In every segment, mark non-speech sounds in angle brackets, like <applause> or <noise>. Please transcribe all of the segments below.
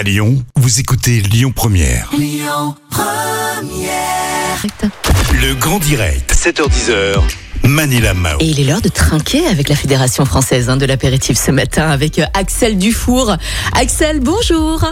À Lyon, vous écoutez Lyon Première. Le grand direct, 7h10h. Manila Mao. Et il est l'heure de trinquer avec la Fédération française hein, de l'apéritif ce matin avec euh, Axel Dufour. Axel, bonjour.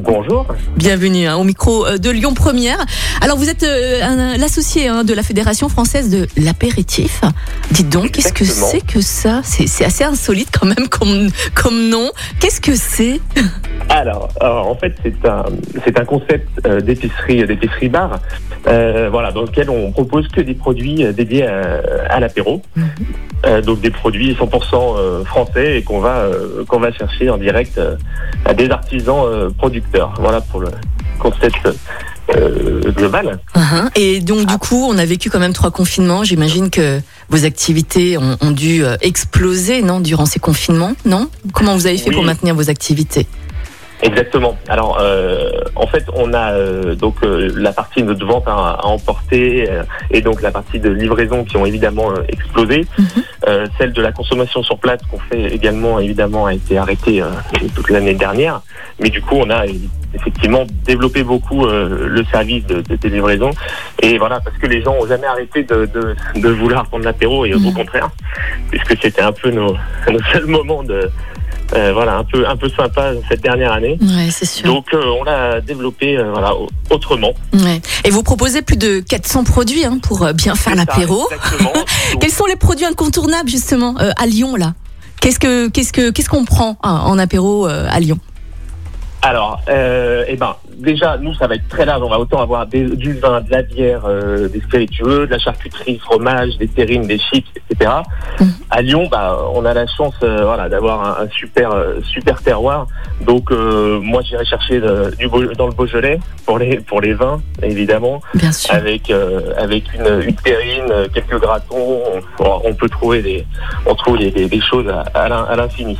Bonjour. Bienvenue hein, au micro euh, de Lyon Première. Alors vous êtes euh, l'associé hein, de la Fédération française de l'apéritif. Dites donc, qu'est-ce que c'est que ça? C'est assez insolite quand même comme, comme nom. Qu'est-ce que c'est? Alors, alors, en fait, c'est un, c'est un concept euh, d'épicerie, d'épicerie bar, euh, voilà, dans lequel on propose que des produits euh, dédiés à, à l'apéro. Euh, donc des produits 100% euh, français et qu'on va euh, qu'on va chercher en direct euh, à des artisans euh, producteurs. Voilà pour le concept euh, global. Uhum. Et donc du coup, on a vécu quand même trois confinements. J'imagine que vos activités ont, ont dû euh, exploser, non, durant ces confinements, non? Comment vous avez fait Oui. pour maintenir vos activités? Exactement. Alors, euh, en fait, on a euh, donc euh, la partie de vente à, à emporter euh, et donc la partie de livraison qui ont évidemment euh, explosé. Mhm. Euh, celle de la consommation sur place qu'on fait également évidemment a été arrêtée euh, toute l'année dernière. Mais du coup, on a effectivement développé beaucoup euh, le service de, de, des livraisons. Et voilà, parce que les gens ont jamais arrêté de, de, de vouloir prendre l'apéro et au Mhm. contraire, puisque c'était un peu nos, <laughs> nos seuls moments de euh, voilà un peu un peu sympa cette dernière année. Ouais, c'est sûr. Donc euh, on l'a développé euh, voilà au- autrement. Ouais. Et vous proposez plus de 400 produits hein, pour euh, bien faire l'apéro. <laughs> Quels sont les produits incontournables justement euh, à Lyon là? Qu'est-ce que qu'est-ce que qu'est-ce qu'on prend hein, en apéro euh, à Lyon? Alors, euh, eh ben, déjà, nous, ça va être très large. On va autant avoir des- du vin, de la bière, euh, des spiritueux, de la charcuterie, fromage, des terrines, des chips, etc. Mhm. À Lyon, bah, on a la chance, euh, voilà, d'avoir un, un super, euh, super terroir. Donc, moi, j'irai chercher de- du Beau- dans le Beaujolais pour les, pour les vins, évidemment, Bien sûr. avec, avec une, une terrine, quelques gratons. On, on peut trouver des, on trouve des, des, des choses à, à l'in- à l'infini.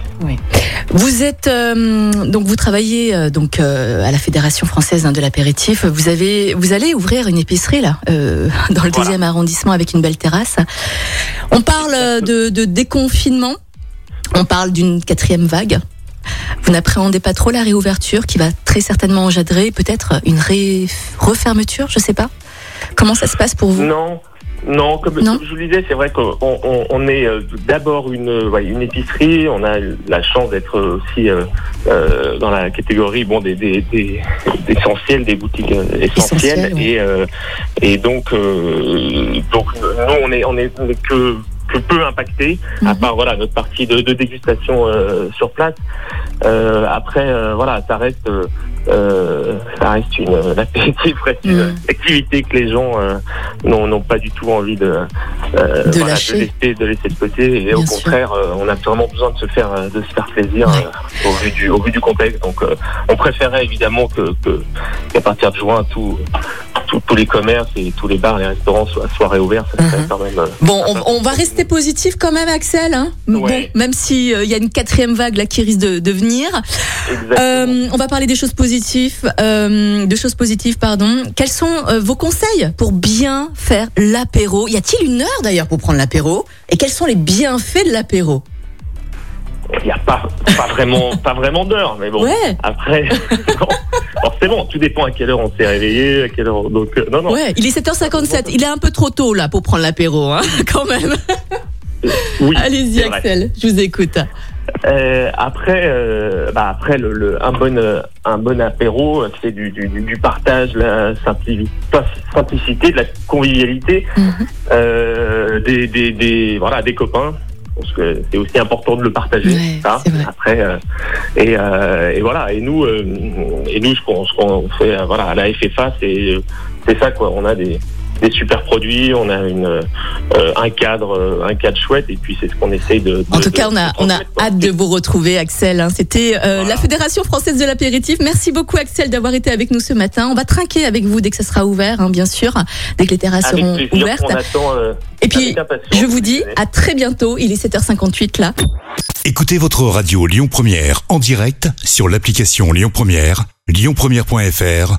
Vous êtes donc vous travaillez donc à la Fédération française hein, de l'apéritif. Vous avez vous allez ouvrir une épicerie là euh, <laughs> dans le Voilà. deuxième arrondissement avec une belle terrasse. On parle euh, de, de déconfinement. On parle d'une quatrième vague. Vous n'appréhendez pas trop la réouverture qui va très certainement engendrer peut-être une ré- refermeture, je sais pas. Comment ça se passe pour vous? Non. Non, comme, Non. comme je vous le disais, c'est vrai qu'on on, on est euh, d'abord une, ouais, une épicerie. On a la chance d'être aussi euh, euh, dans la catégorie bon des des, des d'essentiels, des boutiques euh, essentielles, et euh, et donc euh, donc nous on est on est, on est que que peu impacté, à Mhm. part voilà notre partie de, de dégustation euh, sur place. Euh, après euh, voilà, ça reste ça reste une reste <laughs> une Mhm. activité que les gens n'ont pas du tout envie de euh, De voilà, lâcher. de laisser de laisser de côté et Bien au contraire euh, on a vraiment besoin de se faire euh, de se faire plaisir Ouais. euh, au vu du au vu du contexte donc euh, on préférait évidemment que que- qu'à partir de juin tout tout- tous les commerces et tous les bars les restaurants soient, soient réouverts ça serait quand même euh, Bon, on, on va rester positif quand même, Axel. Hein Ouais. Bon, même si il y a une quatrième vague là qui risque de, de venir. Euh, on va parler des choses positives, euh, de choses positives, pardon. Quels sont vos conseils pour bien faire l'apéro Y a-t-il une heure d'ailleurs pour prendre l'apéro? Et quels sont les bienfaits de l'apéro? Il n'y a pas pas vraiment <laughs> pas vraiment d'heure mais bon Ouais, après <laughs> bon, forcément tout dépend à quelle heure on s'est réveillé à quelle heure donc euh, non non ouais. Il est 7h57. Il est un peu trop tôt là pour prendre l'apéro, hein, <laughs> quand même. oui Allez-y. Axel. Je vous écoute. Euh, après, euh, bah après le, le- un bon euh, un bon apéro, c'est du, du, du partage, la simplicité, de la convivialité, Mhm. euh, des, des, des voilà des copains. Je pense que c'est aussi important de le partager. Ouais, ça. Après euh, et, euh, et voilà et nous et nous ce qu'on qu'on fait voilà à la FFA c'est c'est ça quoi. On a des des super produits, on a une euh, un cadre euh, un cadre chouette et puis c'est ce qu'on essaye de, En de- tout cas, on a, on a hâte de vous retrouver, Axel. hein. C'était euh, Voilà. la Fédération française de l'apéritif. Merci beaucoup, Axel, d'avoir été avec nous ce matin. On va trinquer avec vous dès que ça sera ouvert, hein, bien sûr, dès que les terrasses Avec seront plaisir, ouvertes. on attend, euh, Et puis, je vous dis à très bientôt. Il est 7h58 là. Écoutez votre radio Lyon Première en direct sur l'application Lyon Première, lyonpremière.fr